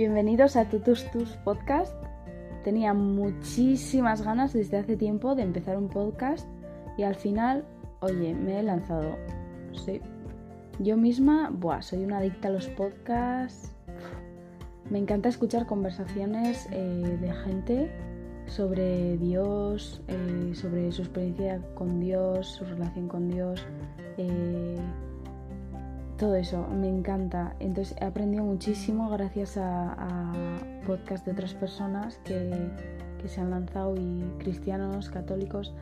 Bienvenidos a Tutus Tus Podcast. Tenía muchísimas ganas desde hace tiempo de empezar un podcast y al final, oye, me he lanzado. Sí. Yo misma, buah, soy una adicta a los podcasts. Me encanta escuchar conversaciones eh, de gente sobre Dios, eh, sobre su experiencia con Dios, su relación con Dios. Eh, todo eso, me encanta. Entonces he aprendido muchísimo gracias a, a podcasts de otras personas que, que, se han lanzado y cristianos, católicos.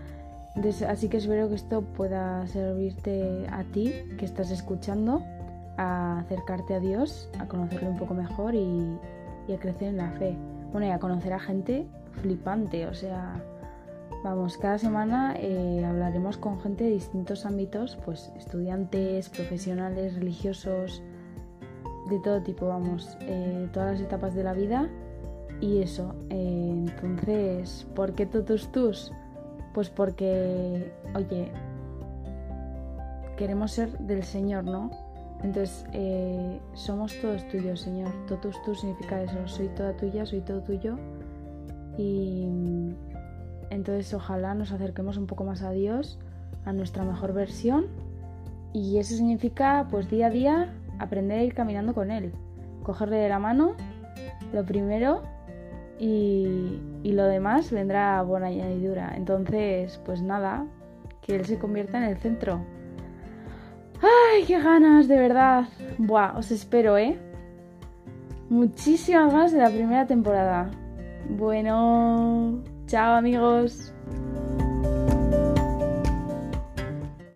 Entonces, así que espero que esto pueda servirte a ti que estás escuchando, a acercarte a Dios, a conocerlo un poco mejor y, y a crecer en la fe. Bueno, y a conocer a gente flipante, o sea, Vamos, cada semana eh, hablaremos con gente de distintos ámbitos, pues estudiantes, profesionales, religiosos, de todo tipo, vamos, eh, todas las etapas de la vida. Y eso, eh, entonces, ¿por qué totus tus? Pues porque, oye, queremos ser del Señor, ¿no? Entonces, somos todos tuyos, Señor. Totus tus significa eso, soy toda tuya, soy todo tuyo. Y entonces ojalá nos acerquemos un poco más a Dios, a nuestra mejor versión. Y eso significa pues día a día aprender a ir caminando con Él. Cogerle de la mano, lo primero, y, y lo demás vendrá buena añadidura. Entonces, pues nada, que Él se convierta en el centro. ¡Ay, qué ganas, de verdad! Buah, os espero, ¿eh? Muchísimas más de la primera temporada. Bueno, Chao amigos.